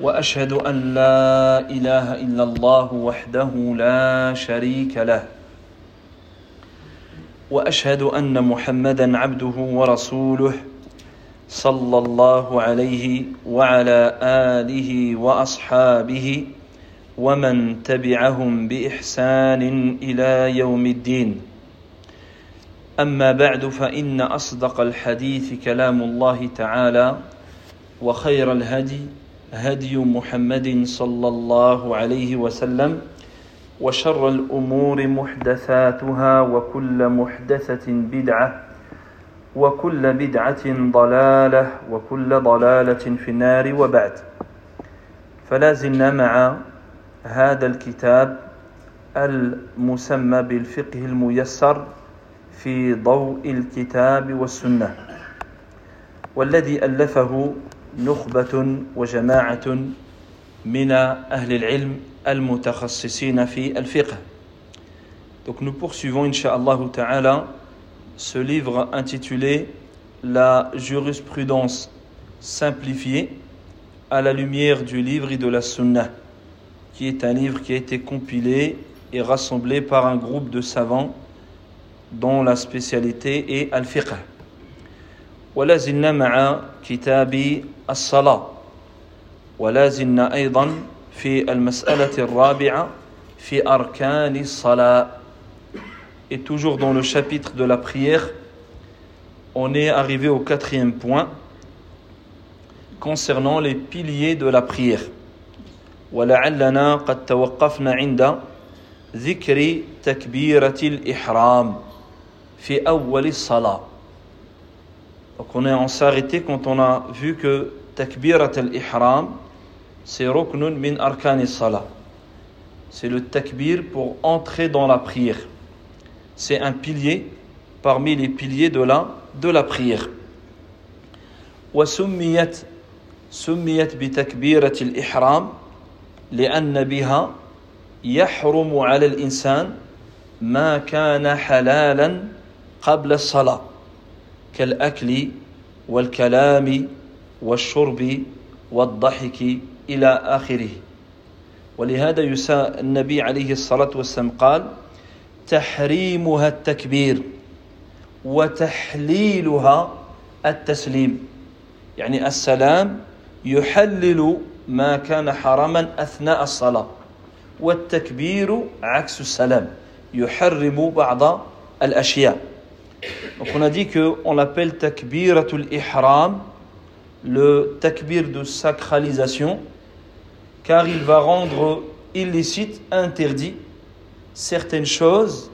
وأشهد أن لا إله إلا الله وحده لا شريك له. وأشهد أن محمدا عبده ورسوله صلى الله عليه وعلى آله وأصحابه ومن تبعهم بإحسان إلى يوم الدين. أما بعد فإن أصدق الحديث كلام الله تعالى وخير الهدي هدي محمد صلى الله عليه وسلم وشر الأمور محدثاتها وكل محدثة بدعة وكل بدعة ضلالة وكل ضلالة في النار وبعد. فلا زلنا مع هذا الكتاب المسمى بالفقه الميسر في ضوء الكتاب والسنة والذي ألفه نخبة وجماعة من أهل العلم المتخصصين في الفقه. Donc nous poursuivons Inch'Allah Ta'ala ce livre intitulé La jurisprudence simplifiée à la lumière du livre et de la Sunna, qui est un livre qui a été compilé et rassemblé par un groupe de savants dont la spécialité est al-fiqh. ولا زلنا مع كتاب الصلاة ولا زلنا أيضا في المسألة الرابعة في أركان الصلاة Et toujours dans le chapitre de la prière, on est arrivé au quatrième point concernant les piliers de la prière. ولعلنا قد توقفنا عند ذكر تكبيرة الإحرام في أول الصلاة Donc on, est, on s'est arrêté quand on a vu que takbirat al-ihram, c'est ruknun min arkan salah. C'est le takbir pour entrer dans la prière. C'est un pilier parmi les piliers de la, de la prière. وسميت سميت بتكبيرة الإحرام لأن بها يحرم على الإنسان ما كان حلالا قبل الصلاة كالأكل والكلام والشرب والضحك إلى آخره. ولهذا يسا النبي عليه الصلاة والسلام قال تحريمها التكبير وتحليلها التسليم. يعني السلام يحلل ما كان حراما أثناء الصلاة والتكبير عكس السلام يحرم بعض الأشياء. Donc on a dit qu'on l'appelle takbiratul ihram, le takbir de sacralisation, car il va rendre illicite, interdit, certaines choses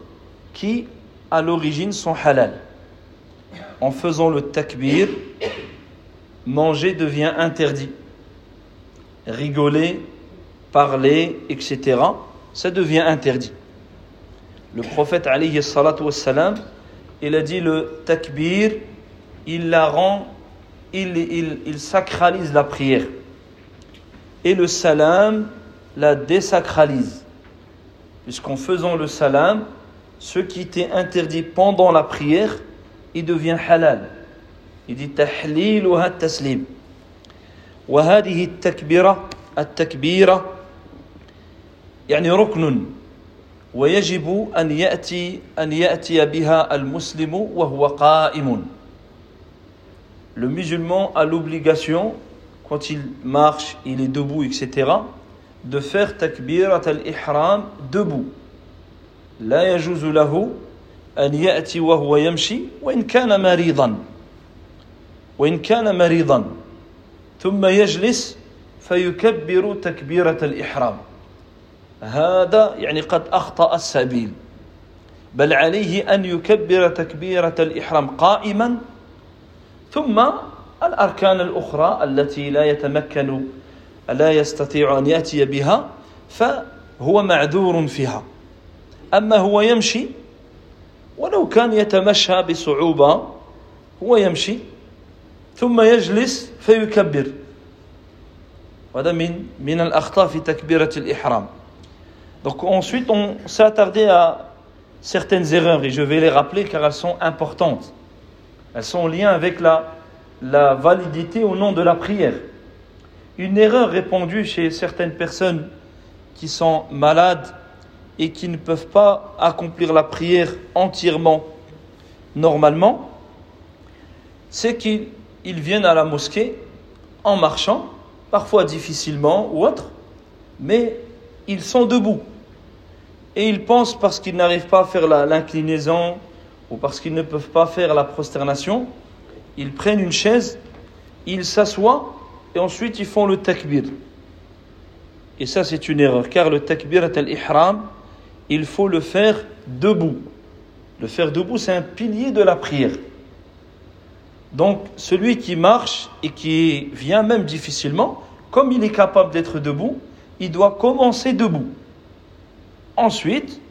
qui à l'origine sont halal. En faisant le takbir, manger devient interdit. Rigoler, parler, etc., ça devient interdit. Le prophète alayhi salatu il a dit le takbir, il la rend, il, il, il sacralise la prière. Et le salam la désacralise. Puisqu'en faisant le salam, ce qui était interdit pendant la prière, il devient halal. Il dit tahliluha taslim. وهذه التكبيرة التكبيرة يعني ركن ويجب أن يأتي أن يأتي بها المسلم وهو قائم. Le musulman a l'obligation, quand il marche, il est debout, etc., de faire takbirat al-ihram debout. لا يجوز له أن يأتي وهو يمشي وإن كان مريضا وإن كان مريضا ثم يجلس فيكبر تكبيرة الإحرام هذا يعني قد أخطأ السبيل. بل عليه أن يكبر تكبيرة الإحرام قائما. ثم الأركان الأخرى التي لا يتمكن لا يستطيع أن يأتي بها فهو معذور فيها. أما هو يمشي ولو كان يتمشى بصعوبة هو يمشي ثم يجلس فيكبر. هذا من من الأخطاء في تكبيرة الإحرام. Donc ensuite on s'est attardé à certaines erreurs et je vais les rappeler car elles sont importantes. Elles sont en lien avec la, la validité au nom de la prière. Une erreur répandue chez certaines personnes qui sont malades et qui ne peuvent pas accomplir la prière entièrement normalement, c'est qu'ils viennent à la mosquée en marchant, parfois difficilement ou autre, mais ils sont debout. Et ils pensent parce qu'ils n'arrivent pas à faire l'inclinaison ou parce qu'ils ne peuvent pas faire la prosternation, ils prennent une chaise, ils s'assoient et ensuite ils font le takbir. Et ça c'est une erreur, car le takbir al-ihram, il faut le faire debout. Le faire debout, c'est un pilier de la prière. Donc celui qui marche et qui vient même difficilement, comme il est capable d'être debout, il doit commencer debout. Ensuite,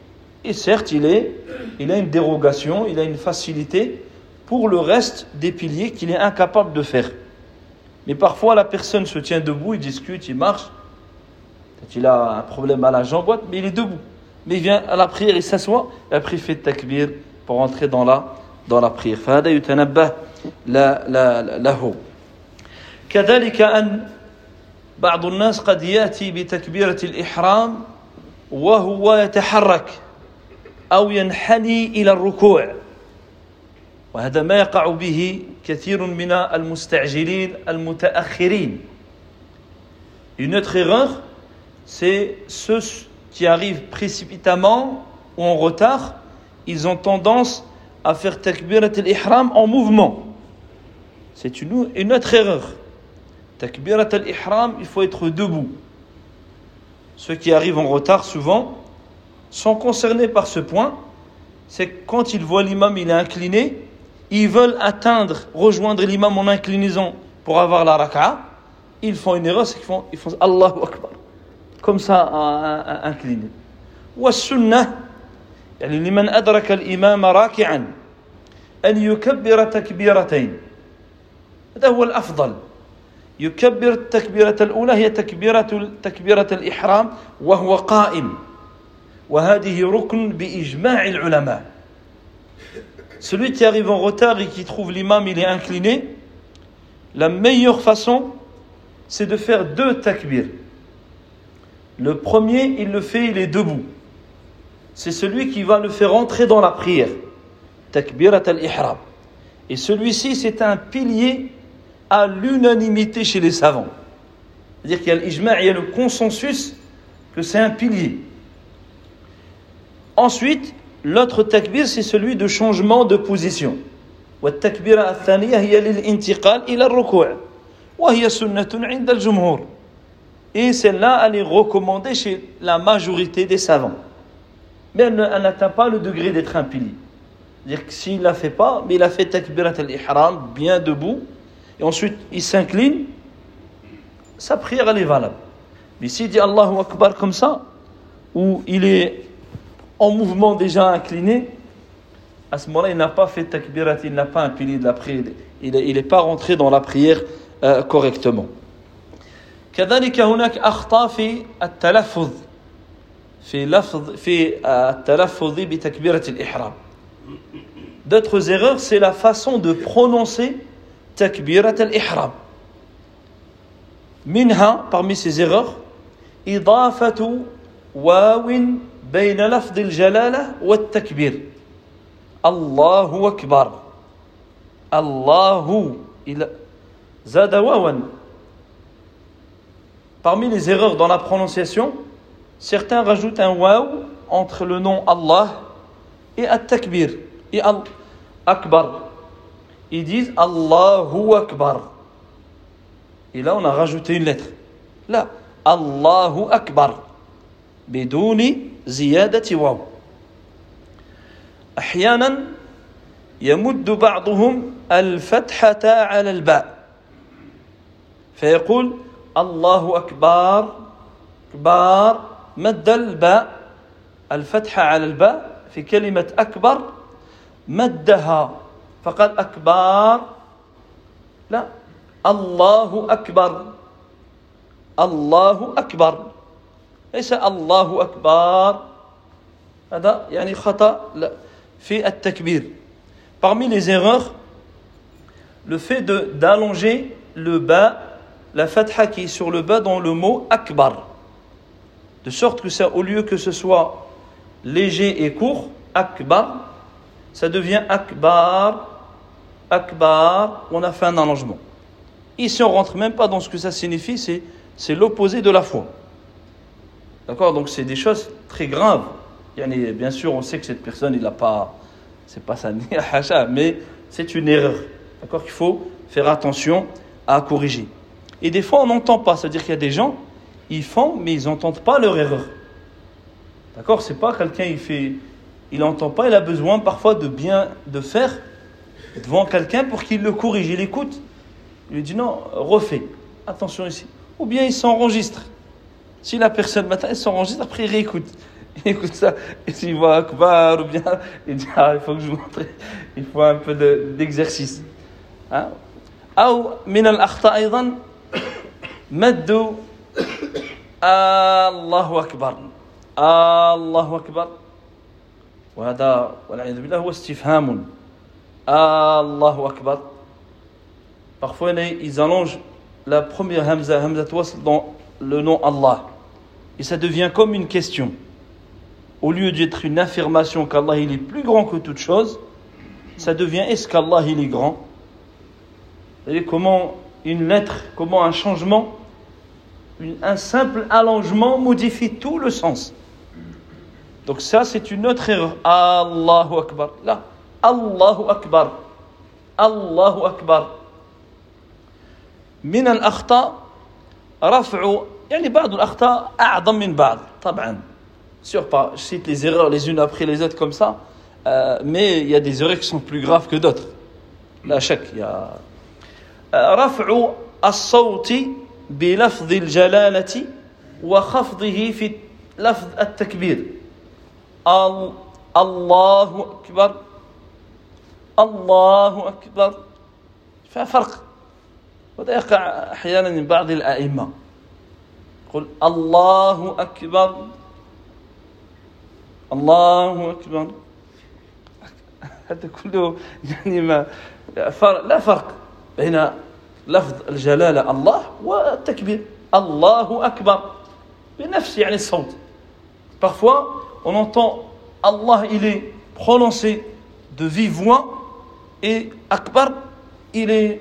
et certes, il, est, il a une dérogation, il a une facilité pour le reste des piliers qu'il est incapable de faire. Mais parfois, la personne se tient debout, il discute, il marche. Peut-être il a un problème à la jambe, mais il est debout. Mais il vient à la prière, il s'assoit, et après il fait takbir pour entrer dans la, dans la prière. فهذا يتنبه لا لا له. كذلك أن بعض الناس قد يأتي بتكبيرة الإحرام وهو يتحرك أو ينحني إلى الركوع وهذا ما يقع به كثير من المستعجلين المتأخرين Une autre erreur, c'est ceux qui arrivent précipitamment ou en retard, ils ont tendance à faire takbirat al-ihram en mouvement. C'est une, une autre erreur. Takbirat al-ihram, il faut être debout. Ceux qui arrivent en retard souvent sont concernés par ce point. C'est quand ils voient l'imam, il est incliné, ils veulent atteindre, rejoindre l'imam en inclinaison pour avoir la raka'a. Ils font une erreur, c'est qu'ils font, ils font Allahu Akbar. Comme ça, incliné. والسنة يعني لمن أدرك الإمام راكعا أن يكبر تكبيرتين هذا هو الأفضل يكبر التكبيرة الأولى هي تكبيرة تكبيرة الإحرام وهو قائم وهذه ركن بإجماع العلماء Celui qui arrive en retard et qui trouve l'imam il est incliné, la meilleure façon c'est de faire deux takbir. Le premier, il le fait, il est debout. C'est celui qui va le faire entrer dans la prière. Takbirat al-ihram. Et celui-ci, c'est un pilier à l'unanimité chez les savants. C'est-à-dire qu'il y a l'ijma', il y a le consensus que c'est un pilier. Ensuite, l'autre takbir, c'est celui de changement de position. والتكبيرة الثانية هي للانتقال إلى الركوع وهي سنة عند الجمهور et celle-là, elle est recommandée chez la majorité des savants. Mais elle n'atteint pas le degré d'être un pilier. C'est-à-dire que s'il ne la fait pas, mais il a fait takbirat al-ihram, bien debout, et ensuite il s'incline, sa prière elle est valable. Mais s'il dit Allahu Akbar comme ça, ou il est en mouvement déjà incliné, à ce moment-là, il n'a pas fait takbirat, il n'a pas un pilier de la prière, il n'est pas rentré dans la prière euh, correctement. كذلك هناك أخطاء في التلفظ في لفظ في التلفظ بتكبيرة الإحرام D'autres erreurs, c'est la façon de prononcer takbirat al-ihram. منها, parmi ces erreurs, إضافة واو بين لفظ الجلالة والتكبير. الله أكبر. الله زاد واوا Parmi les erreurs dans la prononciation, certains rajoutent un waw entre le nom Allah et at-takbir et al-akbar. Ils disent Allahu akbar. Et là, on a rajouté une lettre. Là, Allahu akbar. بدون زيادة واو. أحيانا يمد بعضهم الفتحة على الباء فيقول الله أكبر كبار مد الباء الفتحة على الباء في كلمة أكبر مدها فقال أكبر لا الله أكبر الله أكبر ليس الله أكبر هذا يعني خطأ في التكبير Parmi les erreurs, le fait d'allonger le bas, la fatha qui est sur le bas dans le mot akbar. De sorte que ça, au lieu que ce soit léger et court, akbar, ça devient akbar, akbar, on a fait un allongement. Ici, on rentre même pas dans ce que ça signifie, c'est l'opposé de la foi. D'accord? Donc, c'est des choses très graves. Bien sûr, on sait que cette personne, il n'a pas, c'est pas ça, mais c'est une erreur. D'accord? Qu'il faut faire attention à corriger. Et des fois, on n'entend pas. C'est-à-dire qu'il y a des gens, ils font, mais ils n'entendent pas leur erreur. D'accord? C'est pas quelqu'un, il fait, il n'entend pas, il a besoin parfois de bien de faire devant quelqu'un pour qu'il le corrige. Il écoute, il lui dit non, refais, attention ici. Ou bien il s'enregistre. Si la personne matin, elle s'enregistre, après il réécoute. Il écoute ça, et s'il voit Akbar ou bien, il dit ah, il faut que je vous montre, il faut un peu d'exercice. Hein? أو من الأخطاء أيضا مد الله أكبر الله أكبر وهذا والعياذ بالله هو استفهام Allahu Akbar. Parfois, ils allongent la première Hamza, Hamza Wasl, dans le nom Allah. Et ça devient comme une question. Au lieu d'être une affirmation qu'Allah il est plus grand que toute chose, ça devient est-ce qu'Allah il est grand? Et comment une lettre, comment un changement, un simple allongement modifie tout le sens. Donc ça c'est une autre erreur. Allahu Akbar. Là, الله أكبر. الله أكبر. من الأخطاء رفع يعني بعض الأخطاء أعظم من بعض طبعا. سيغ با je لي les erreurs les unes après les autres comme ça euh, mais il y a des erreurs qui sont لا شك يا رفع الصوت بلفظ الجلالة وخفضه في لفظ التكبير الله أكبر الله أكبر. ففرق. وهذا يقع أحيانا من بعض الأئمة. يقول الله أكبر. الله أكبر. هذا كله يعني ما فرق. لا فرق بين لفظ الجلالة الله والتكبير. الله أكبر. بنفس يعني الصوت. Parfois, on entend Allah, il est prononcé de vive voix. et Akbar, il est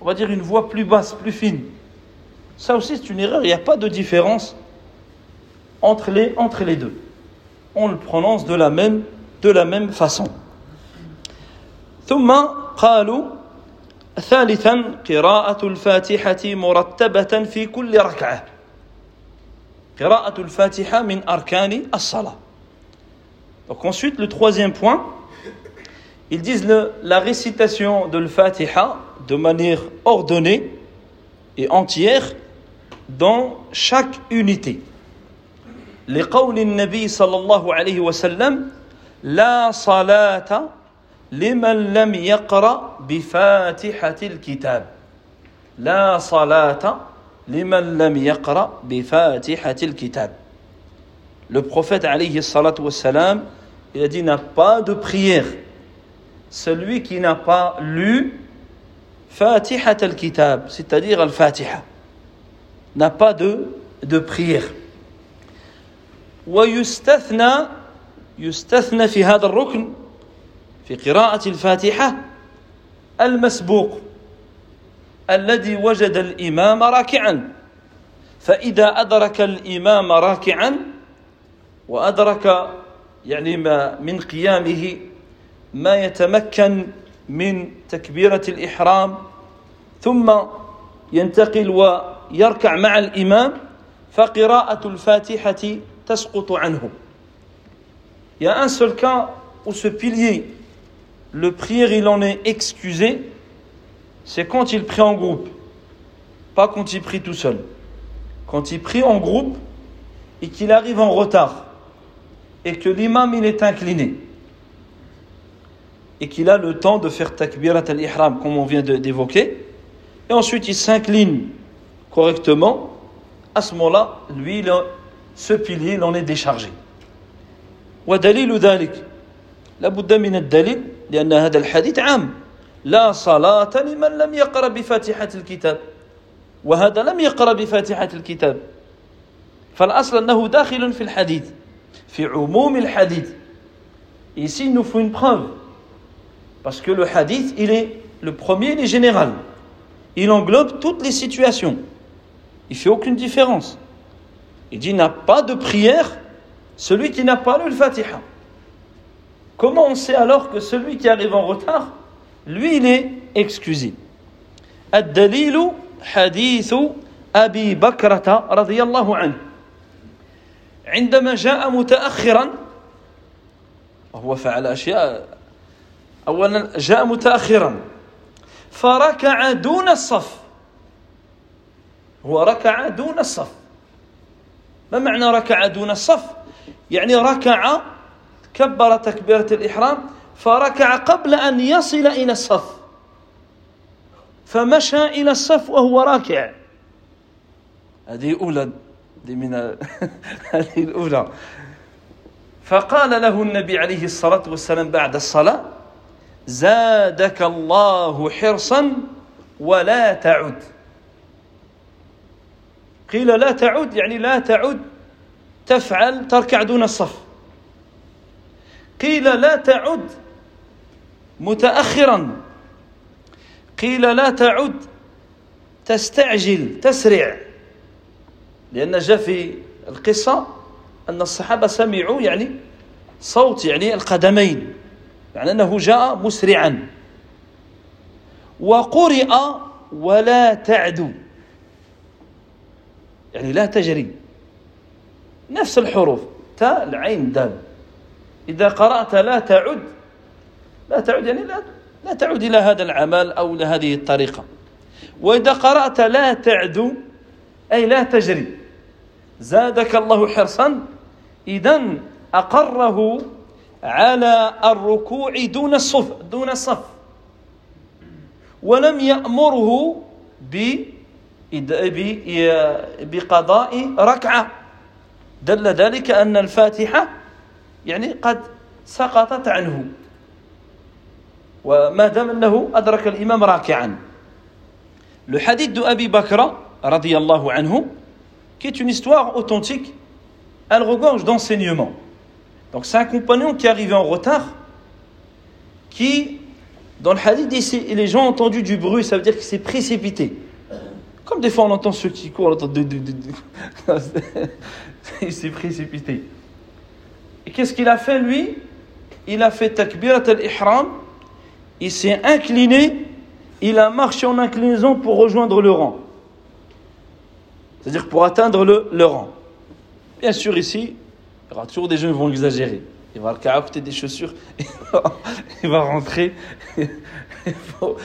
on va dire une voix plus basse, plus fine. Ça aussi, c'est une erreur. Il n'y a pas de différence entre les, entre les deux. On le prononce de la même, de la même façon. ثم قالوا ثالثا قراءة الفاتحة مرتبة في كل ركعة قراءة الفاتحة من أركان الصلاة Donc ensuite, le troisième point, ils disent le, la récitation de l'Fatiha de manière ordonnée et entière dans chaque unité. لقول النبي صلى الله عليه وسلم لا صلاة لمن لم يقرأ بفاتحة الكتاب لا صلاة لمن لم يقرأ بفاتحة الكتاب Le prophète alayhi salatu wassalam, il a dit n'a pas de prière. Celui qui n'a pas lu Fatihat al-Kitab, c'est-à-dire al-Fatiha, n'a pas de, de prière. ويستثنى يستثنى في هذا الركن في قراءة الفاتحة المسبوق الذي وجد الإمام راكعا فإذا أدرك الإمام راكعا وأدرك يعني ما من قيامه ما يتمكن من تكبيرة الإحرام ثم ينتقل ويركع مع الإمام فقراءة الفاتحة تسقط عنه Il y a un seul cas où ce pilier, le prière, il en est excusé, c'est quand il prie en groupe, pas quand il prie tout seul. Quand il prie en groupe et qu'il arrive en retard, et que l'imam il est incliné et qu'il a le temps de faire takbirat al-ihram comme on vient d'évoquer et ensuite il s'incline correctement à ce moment-là lui ce pilier il en est déchargé ودليل ذلك لابد من الدليل لأن هذا الحديث عام لا صلاة لمن لم يقرأ بفاتحة الكتاب وهذا لم يقرأ بفاتحة الكتاب فالأصل أنه داخل في الحديث في عموم الحديث Ici, il nous faut une preuve. Parce que le hadith, il est, le premier, il est général. Il englobe toutes les situations. Il fait aucune différence. Il dit, il n'a pas de prière celui qui n'a pas lu le Fatiha. Comment on sait alors que celui qui arrive en retard, lui, il est excusé الدليل حديث أبي بكرة رضي الله عنه عندما جاء متأخرا وهو فعل أشياء أولا جاء متأخرا. فركع دون الصف. هو ركع دون الصف. ما معنى ركع دون الصف؟ يعني ركع كبر تكبيرة الإحرام فركع قبل أن يصل إلى الصف. فمشى إلى الصف وهو راكع. هذه أولى من هذه الأولى. فقال له النبي عليه الصلاة والسلام بعد الصلاة زادك الله حرصا ولا تعد. قيل لا تعد يعني لا تعد تفعل تركع دون الصف. قيل لا تعد متأخرا. قيل لا تعد تستعجل تسرع. لأن جاء في القصة أن الصحابة سمعوا يعني صوت يعني القدمين. يعني أنه جاء مسرعا. وقرئ ولا تعدو يعني لا تجري. نفس الحروف. تاء العين دال. إذا قرأت لا تعد لا تعد يعني لا لا تعد إلى هذا العمل أو إلى هذه الطريقة. وإذا قرأت لا تعدو أي لا تجري. زادك الله حرصا. إذا أقره على الركوع دون الصف دون الصف. ولم يأمره بقضاء ركعة. دل ذلك أن الفاتحة يعني قد سقطت عنه. وما دام أنه أدرك الإمام راكعا. Le hadith de Abi Bakra, radiallahu anhu, qui est une histoire authentique, elle regorge d'enseignements. Donc c'est un compagnon qui est arrivé en retard, qui, dans le hadith, dit, les gens ont entendu du bruit, ça veut dire qu'il s'est précipité. Comme des fois on entend ceux qui courent, on entend... il s'est précipité. Et qu'est-ce qu'il a fait lui? Il a fait takbirat al-ihram, il s'est incliné, il a marché en inclinaison pour rejoindre le rang. C'est-à-dire pour atteindre le, rang. Bien sûr, ici, il y aura toujours des gens qui vont exagérer. Il va à côté des chaussures, il va rentrer. Il faut,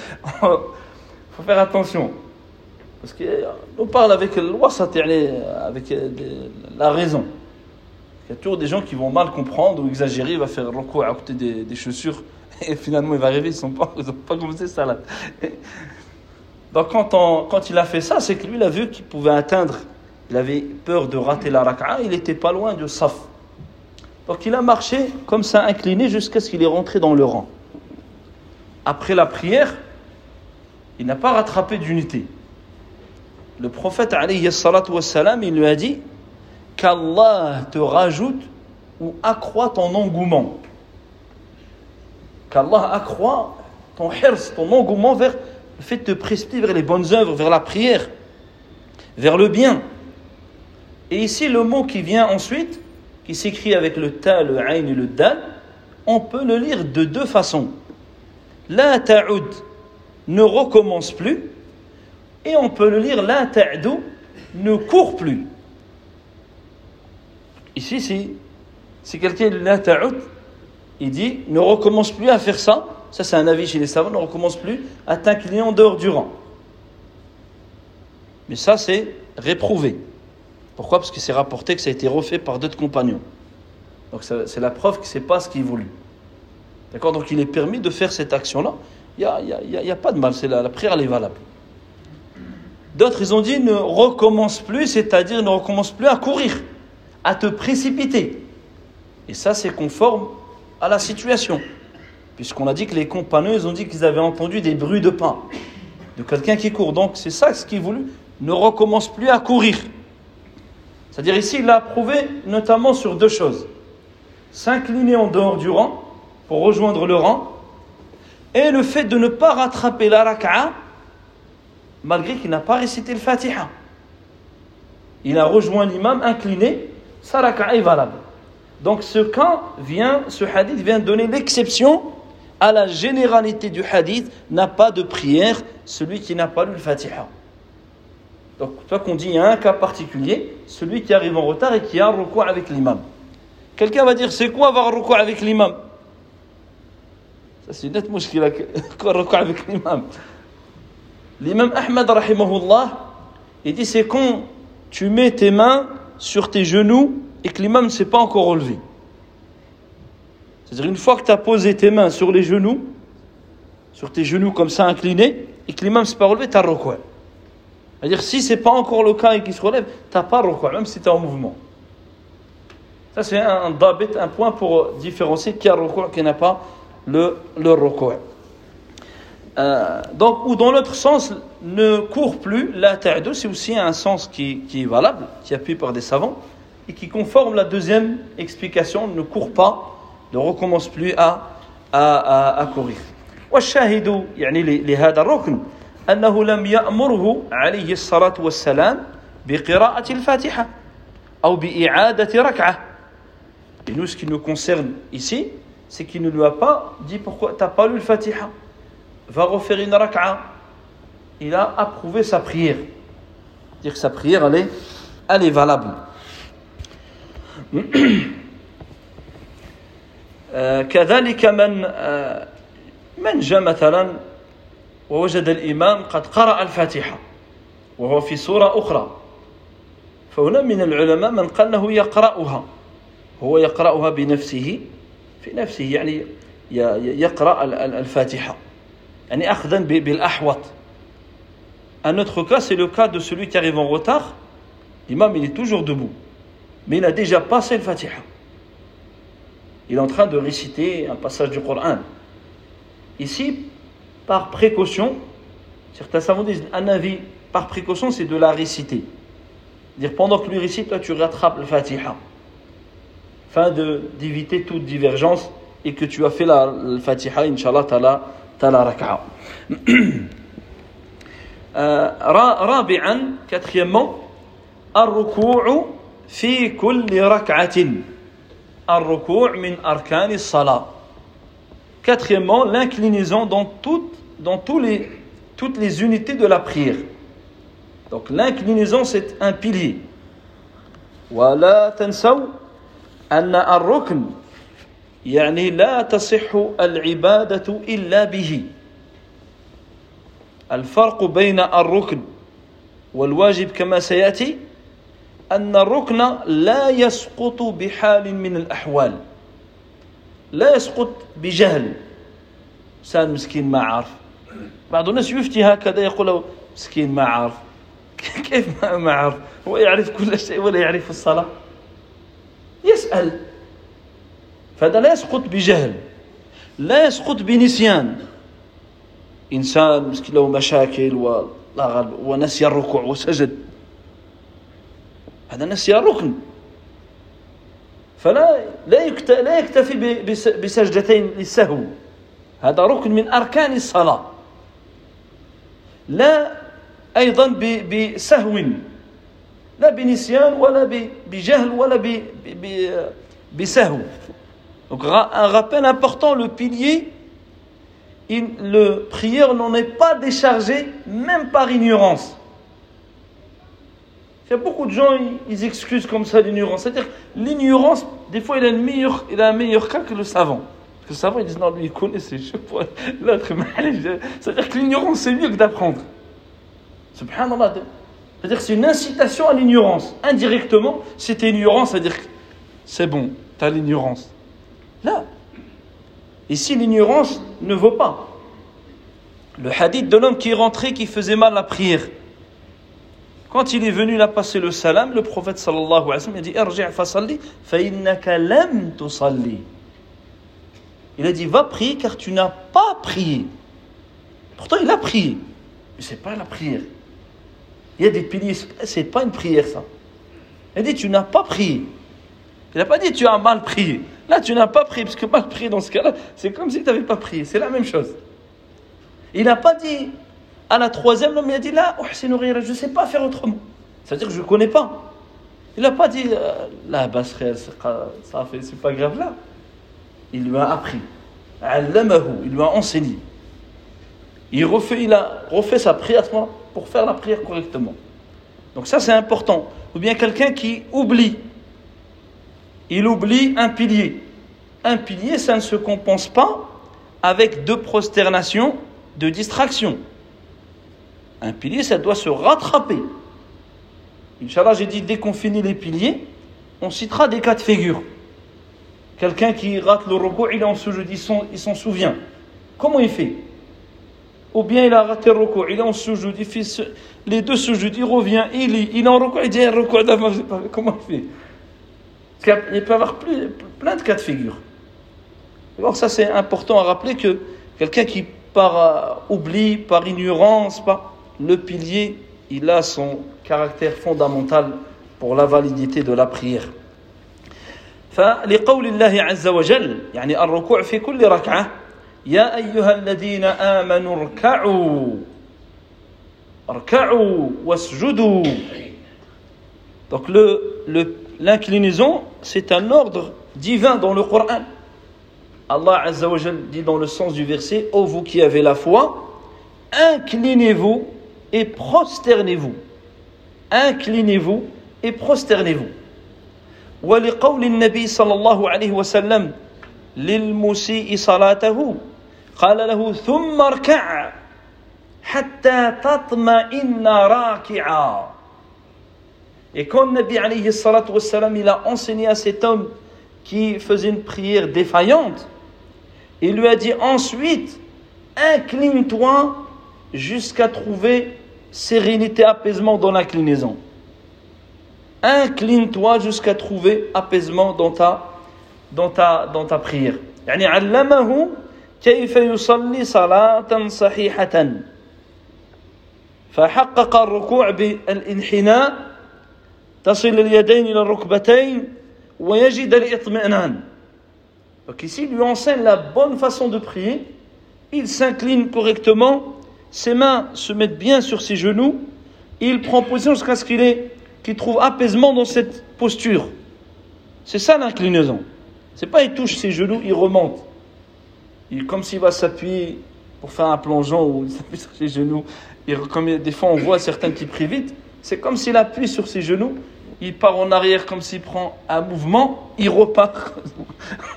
faire attention. Parce qu'on parle avec le avec la raison. Il y a toujours des gens qui vont mal comprendre ou exagérer, il va faire recours à côté des, chaussures et finalement il va arriver, ils n'ont pas, pas commencé ça là. Donc quand, quand il a fait ça, c'est que lui il a vu qu'il pouvait atteindre, il avait peur de rater la raka'a, il n'était pas loin du saf. Donc il a marché comme ça incliné jusqu'à ce qu'il est rentré dans le rang. Après la prière, il n'a pas rattrapé d'unité. Le prophète il lui a dit qu'Allah te rajoute ou accroît ton engouement. Qu'Allah accroît ton hirs, ton engouement vers le fait de te précipiter vers les bonnes œuvres, vers la prière, vers le bien. Et ici, le mot qui vient ensuite, qui s'écrit avec le ta, le ain et le dal, on peut le lire de deux façons. La ne recommence plus, et on peut le lire la ne court plus. Ici, si, si quelqu'un la ta'ud, il dit ne recommence plus à faire ça, ça c'est un avis chez les savants, ne recommence plus à t'incliner en dehors du rang. Mais ça c'est réprouvé. Pourquoi? Parce que c'est rapporté que ça a été refait par d'autres compagnons. Donc c'est la preuve que ce n'est pas ce qu'il voulu. D'accord? Donc il est permis de faire cette action-là. Il n'y a, pas de mal, c'est la, prière elle est valable. D'autres, ils ont dit ne recommence plus, c'est-à-dire ne recommence plus à courir, à te précipiter. Et ça, c'est conforme à la situation. Puisqu'on a dit que les compagnons, ils ont dit qu'ils avaient entendu des bruits de pas de quelqu'un qui court. Donc c'est ça ce qu'il voulu. Ne recommence plus à courir. C'est-à-dire ici, il a prouvé notamment sur deux choses. S'incliner en dehors du rang pour rejoindre le rang et le fait de ne pas rattraper la raka'a malgré qu'il n'a pas récité le Fatiha. Il a rejoint l'imam incliné, sa raka'a est valable. Donc ce vient, ce hadith vient donner l'exception à la généralité du hadith, n'a pas de prière, celui qui n'a pas lu le Fatiha. Donc, toi qu'on dit, il y a un cas particulier, celui qui arrive en retard et qui a un recours avec l'imam. Quelqu'un va dire, c'est quoi avoir un recours avec l'imam? Ça, c'est une autre a quoi recours avec l'imam? L'imam Ahmad, rahimahullah, il dit, c'est quand tu mets tes mains sur tes genoux et que l'imam ne s'est pas encore relevé. C'est-à-dire une fois que tu as posé tes mains sur les genoux, sur tes genoux comme ça inclinés, et que l'imam ne s'est pas relevé, tu as recours. C'est-à-dire si ce n'est pas encore le cas et qu'il se relève, tu n'as pas recours, même si tu es en mouvement. Ça c'est un, un point pour différencier qui a recours qui n'a pas le, le recours. Euh, donc, ou dans l'autre sens, ne court plus, la ta'dou, c'est aussi un sens qui, qui, est valable, qui est appuyé par des savants, et qui conforme la deuxième explication, ne court pas, ne recommence plus à, à, à, à courir. والشاهد يعني لهذا الركن أنه لم يأمره عليه الصلاة والسلام بقراءة الفاتحة أو بإعادة ركعة Et nous, ce qui nous concerne ici, c'est qu'il ne lui a pas dit pourquoi tu n'as pas lu le Fatiha. Va refaire une rak'a. Il a approuvé sa prière. Dire que sa prière, elle est, elle est valable. كذلك من من جاء مثلا ووجد الإمام قد قرأ الفاتحة وهو في سورة أخرى فهنا من العلماء من قال أنه يقرأها هو يقرأها بنفسه في نفسه يعني يقرأ الفاتحة يعني أخذا بالأحوط Un autre cas, c'est le cas de celui qui arrive en retard. L'imam, il est toujours debout. Mais il a déjà passé le Fatiha. Il est en train de réciter un passage du Coran. Ici, par précaution, certains savants disent un avis par précaution, c'est de la réciter. Dire pendant que lui récite, toi tu rattrapes le Fatiha. Fin d'éviter toute divergence et que tu as fait la, le Fatiha, Inch'Allah, tu as la, raka'a. رابعا quatrièmement الركوع في كل ركعة الركوع من أركان الصلاة Quatrièmement, l'inclinaison dans, toutes, dans tous les, toutes les unités de la prière. Donc l'inclinaison, c'est un pilier. ولا تنسوا أن الركن يعني لا تصح العبادة إلا به الفرق بين الركن والواجب كما سيأتي أن الركن لا يسقط بحال من الأحوال لا يسقط بجهل إنسان مسكين ما عارف بعض الناس يفتي هكذا يقول له مسكين ما عارف. كيف ما عارف؟ هو يعرف كل شيء ولا يعرف الصلاة؟ يسأل. فهذا لا يسقط بجهل لا يسقط بنسيان. إنسان مسكين له مشاكل ونسي الركوع وسجد. هذا نسي الركن فلا لا يكتفي بسجدتين للسهو. هذا ركن من أركان الصلاة. لا أيضا بسهو لا بنسيان ولا بجهل ولا بسهو Donc un rappel important, le pilier, il, le prière n'en est pas déchargé même par ignorance. Il y a beaucoup de gens, ils, excusent comme ça l'ignorance. C'est-à-dire, l'ignorance, des fois, il a, une meilleure, il a un meilleur cas que le savant. Parce que le savant, ils disent, non, lui, il connaît, c'est l'autre. C'est-à-dire que l'ignorance, c'est mieux que d'apprendre. Subhanallah. C'est-à-dire que c'est une incitation à l'ignorance. Indirectement, c'est ignorance, c'est-à-dire que c'est bon. tu as l'ignorance. Là. Ici, l'ignorance ne vaut pas? Le hadith de l'homme qui est rentré, qui faisait mal la prière. Quand il est venu là passer le salam, le prophète sallallahu alayhi wa sallam a dit Irji' fasalli fa innaka lam tusalli. Il a dit va prier car tu n'as pas prié. Pourtant il a prié. Mais c'est pas la prière. Il y a des piliers, c'est pas une prière ça. Il a dit tu n'as pas prié. Il n'a pas dit tu as mal prié. Là tu n'as pas prié parce que mal prié dans ce cas-là, c'est comme si tu n'avais pas prié. C'est la même chose. Il n'a pas dit à la troisième, il a dit là, je ne sais pas faire autrement. C'est-à-dire que je ne connais pas. Il n'a pas dit euh, là, basserie, ça fait, c'est pas grave là. Il lui a appris. Il lui a enseigné. Il, refait, a refait sa prière pour faire la prière correctement. Donc ça c'est important. Ou bien quelqu'un qui oublie. Il oublie un pilier. Un pilier, ça ne se compense pas avec deux prosternations de distraction. Un pilier, ça doit se rattraper. Inch'Allah, j'ai dit, dès qu'on finit les piliers, on citera des cas de figure. Quelqu'un qui rate le repos, il est en sujoud, il s'en souvient. Comment il fait? Ou bien il a raté le repos, il est en sujoud, il fait les deux sujouds, il revient, il il est en repos, il dit un repos Comment il fait? Parce qu'il peut y avoir plein de cas de figure. Alors ça c'est important à rappeler que quelqu'un qui par oubli, par ignorance, par le pilier, il a son caractère fondamental pour la validité de la prière. فلقول الله عز وجل يعني الركوع في كل ركعة يا أيها الذين آمنوا اركعوا اركعوا واسجدوا Donc l'inclinaison, le, c'est un ordre divin dans le Coran. Allah Azza wa dit dans le sens du verset, ô vous qui avez la foi, inclinez-vous et prosternez-vous. Inclinez-vous et prosternez-vous. ولقول النبي صلى الله عليه وسلم للمسيء صلاته قال له ثم اركع حتى تطمئن راكعا Et quand Nabi alayhi salatu wassalam, il a enseigné à cet homme qui faisait une prière défaillante, il lui a dit ensuite, incline-toi jusqu'à trouver sérénité, apaisement dans l'inclinaison. Incline-toi jusqu'à trouver apaisement dans ta, dans ta, dans ta prière. يعني علمه كيف يصلي صلاة صحيحة فحقق الركوع بالانحناء تصل اليدين إلى الركبتين ويجد الاطمئنان Donc ici, il lui enseigne la bonne façon de prier. Il s'incline correctement ses mains se mettent bien sur ses genoux, et il prend position jusqu'à ce qu'il qu'il trouve apaisement dans cette posture. C'est ça l'inclinaison. C'est pas il touche ses genoux, il remonte. Il, comme s'il va s'appuyer pour faire un plongeon ou il s'appuie sur ses genoux. Et comme des fois on voit certains qui prient vite, c'est comme s'il appuie sur ses genoux, il part en arrière comme s'il prend un mouvement, il repart.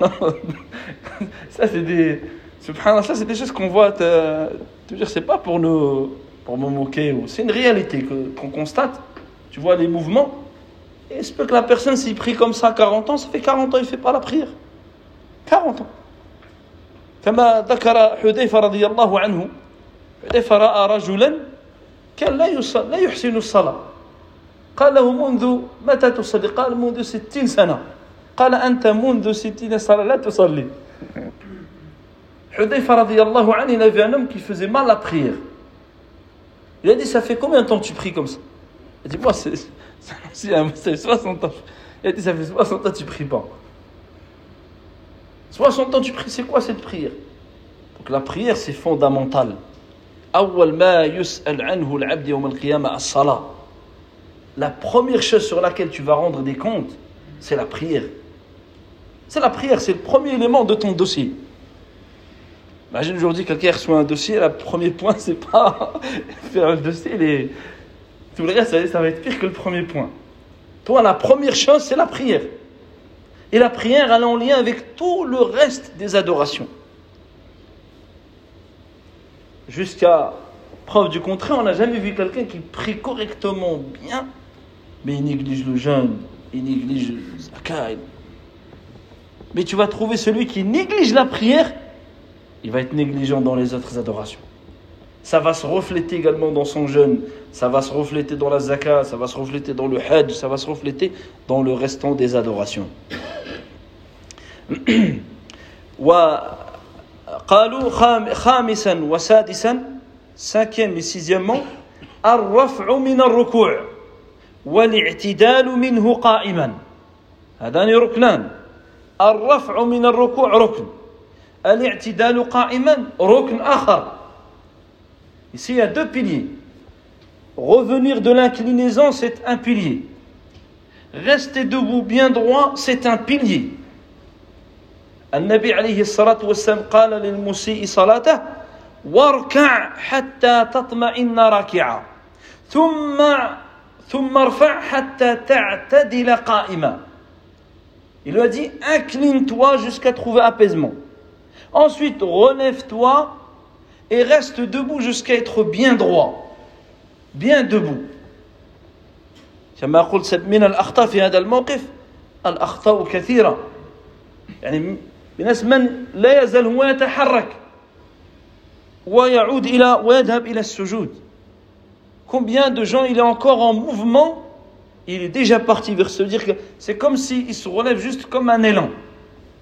ça c'est des, ça c'est des choses qu'on voit dire, c'est pas pour nous, pour me moquer, c'est une réalité qu'on constate Tu vois les mouvements. Et il se peut que la personne s'y prie comme ça 40 ans, ça fait 40 ans, il ne fait pas la prière. 40 ans. كما ذكر حذيفة رضي الله عنه حذيفة رأى رجلا كان لا يصل لا يحسن الصلاة قال له منذ متى تصلي قال منذ ستين سنة قال أنت منذ ستين سنة لا تصلي Hudayfa radiallahu anhu, il avait un homme qui faisait mal la prière. Il a dit, ça fait combien de temps que tu pries comme ça Il a dit, moi, c'est 60 ans. Il a dit, ça fait 60 ans tu pries pas. 60 ans tu pries, c'est quoi cette prière? Donc la prière, c'est fondamental. La première chose sur laquelle tu vas rendre des comptes, c'est la prière. C'est la prière, c'est le premier élément de ton dossier. Imagine aujourd'hui quelqu'un reçoit un dossier, le premier point, c'est pas faire le dossier, les... tout le reste, ça va être pire que le premier point. Toi, la première chose, c'est la prière. Et la prière, elle est en lien avec tout le reste des adorations. Jusqu'à preuve du contraire, on n'a jamais vu quelqu'un qui prie correctement bien, mais il néglige le jeûne, il néglige le. Mais tu vas trouver celui qui néglige la prière, il va être négligent dans les autres adorations Ça va se refléter également dans son jeûne, ça va se refléter dans la zakat, ça va se refléter dans le hajj, ça va se refléter dans le restant des adorations. وقالوا خامسا وسادسا cinquième et sixièmement الرفع من الركوع والاعتدال منه قائما هذان ركنان الرفع من الركوع ركن الاعتدال قائما ركن آخر Ici, il y a deux piliers. Revenir de l'inclinaison, c'est un pilier. Rester debout bien droit, c'est un pilier. النبي عليه الصلاة والسلام قال للمسيء صلاته واركع حتى تطمئن راكعا ثم ثم ارفع حتى تعتدل قائما Il lui a dit incline-toi jusqu'à trouver apaisement. Ensuite relève-toi et reste debout jusqu'à être bien droit. Bien debout. كما قلت من الأخطاء في هذا الموقف الأخطاء كثيرة يعني بناس من لا يزال هو يتحرك ويعود إلى ويذهب إلى السجود Combien de gens il est encore en mouvement Il est déjà parti vers se dire que c'est comme s'il il se relève juste comme un élan.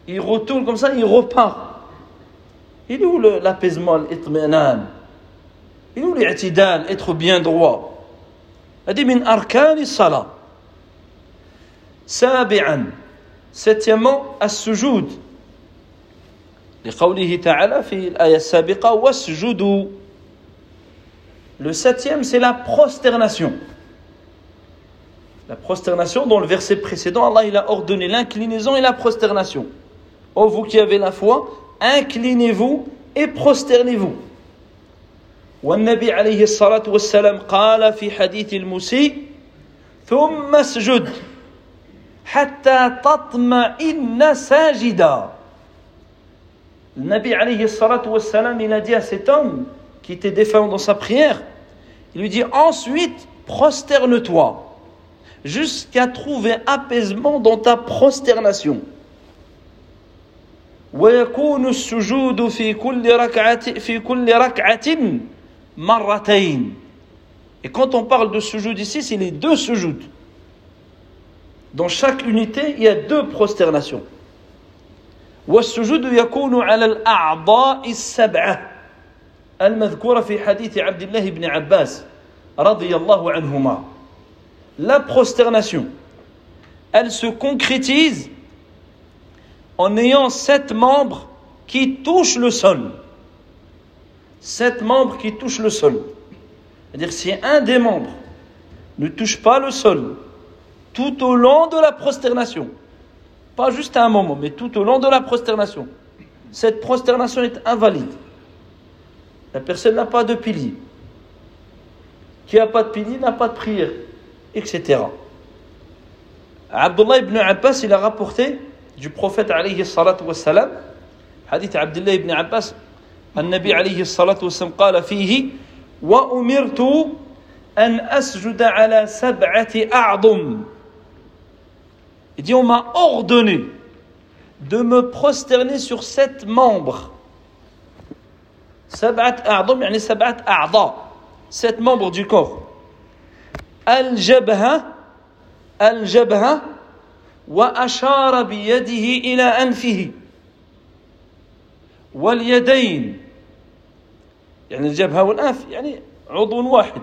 Il retourne comme ça, il repart. Il est où l'apaisement, l'itminan Il est où l'itidal, être bien droit هذه من أركان الصلاة سابعا septièmement السجود لقوله تعالى في الآية السابقة واسجدوا Le septième, c'est la prosternation. La prosternation, dans le verset précédent, Allah il a ordonné l'inclinaison et la prosternation. Oh, vous qui avez la foi, inclinez-vous et prosternez-vous. والنبي عليه الصلاة والسلام قال في حديث المسيء ثم اسجد حتى تطمئن ساجدا Le Nabi alayhi salatu wassalam, il a dit à cet homme qui était défaillant dans sa prière, il lui dit ensuite, prosterne-toi jusqu'à trouver apaisement dans ta prosternation. ويكون السجود في كل ركعة في كل ركعة مرتين. Et quand on parle de sujoud ici, c'est les deux sujouds. Dans chaque unité, il y a deux prosternations. والسجود يكون على الأعضاء السبعة المذكورة في حديث عبد الله بن عباس رضي الله عنهما La prosternation, elle se concrétise en ayant sept membres qui touchent le sol. Sept membres qui touchent le sol. C'est-à-dire si un des membres ne touche pas le sol tout au long de la prosternation, pas juste à un moment, mais tout au long de la prosternation, cette prosternation est invalide. La personne n'a pas de pilier. Qui n'a pas de pilier n'a pas de prière, etc. Abdullah ibn Abbas, il a rapporté du prophète alayhi salatu wassalam, hadith Abdullah ibn Abbas, النبي عليه الصلاة والسلام قال فيه وأمرت أن أسجد على سبعة أعظم Il dit on m'a ordonné de me prosterner sur sept membres سبعة أعظم يعني سبعة أعضاء sept membres du corps الجبهة الجبهة وأشار بيده إلى أنفه واليدين يعني الجبهة والأنف يعني عضو واحد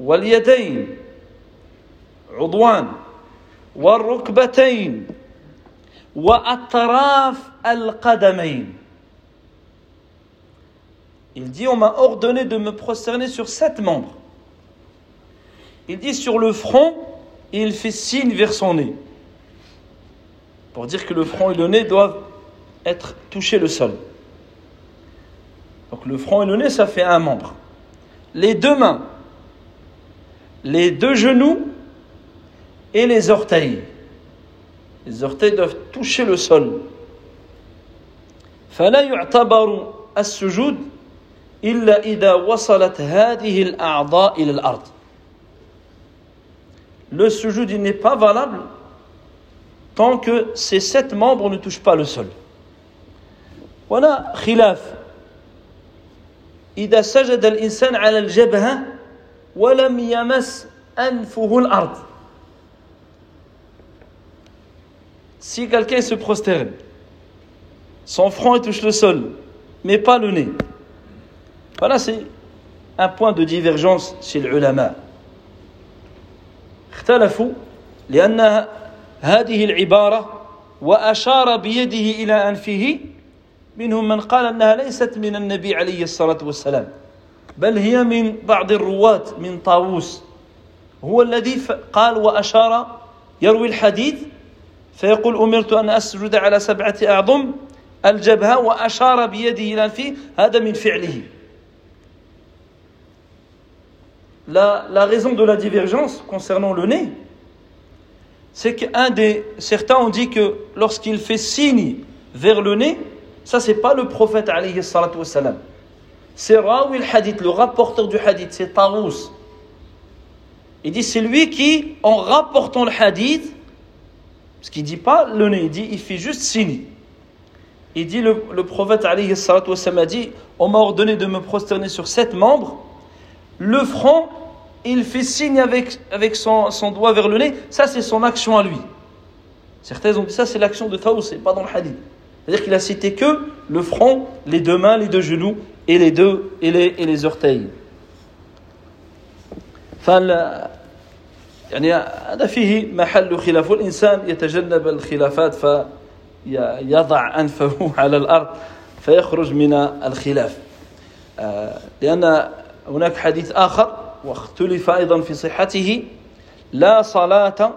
واليدين عضوان والركبتين وأطراف القدمين Il dit, on m'a ordonné de me prosterner sur sept membres. Il dit sur le front, et il fait signe vers son nez. Pour dire que le front et le nez doivent être touchés le sol. Donc le front et le nez, ça fait un membre. Les deux mains, les deux genoux et les orteils. Les orteils doivent toucher le sol. فلا يعتبر السجود إلا إذا وصلت هذه الأعضاء إلى الأرض. Le sujoud il n'est pas valable tant que ces sept membres ne touchent pas le sol. Voilà khilaf. إذا سجد الإنسان على الجبهة ولم يمس أنفه الأرض Si quelqu'un se prosterne, son front touche le sol, mais pas le nez. Voilà, c'est un point de divergence chez les ulama. اختلفوا لأن هذه العبارة وأشار بيده إلى أنفه منهم من قال أنها ليست من النبي عليه الصلاة والسلام بل هي من بعض الرواة من طاووس. هو الذي قال وأشار يروي الحديث فيقول أمرت أن أسجد على سبعة أعظم الجبهة وأشار بيده إلى أنفه هذا من فعله. La, la raison de la divergence concernant le nez, c'est qu'un des certains ont dit que lorsqu'il fait signe vers le nez, ça c'est pas le prophète alayhi salatu wassalam. C'est Rawi al-Hadith, le rapporteur du hadith, c'est Tarous. Il dit c'est lui qui, en rapportant le hadith, parce qu'il dit pas le nez, il dit il fait juste signe. Il dit le, le prophète alayhi salatu wassalam a dit on m'a ordonné de me prosterner sur sept membres. Le front il fait signe avec, avec son, son doigt vers le nez, ça c'est son action à lui. Certains ont dit ça c'est l'action de Taous, c'est pas dans le hadith. C'est-à-dire qu'il a cité que le front, les deux mains, les deux genoux et les deux et les, et les orteils. فال يعني هذا فيه محل خلاف والإنسان يتجنب الخلافات فيضع أنفه على الأرض فيخرج من الخلاف لأن هناك حديث آخر واختلف أيضا في صحته لا صلاة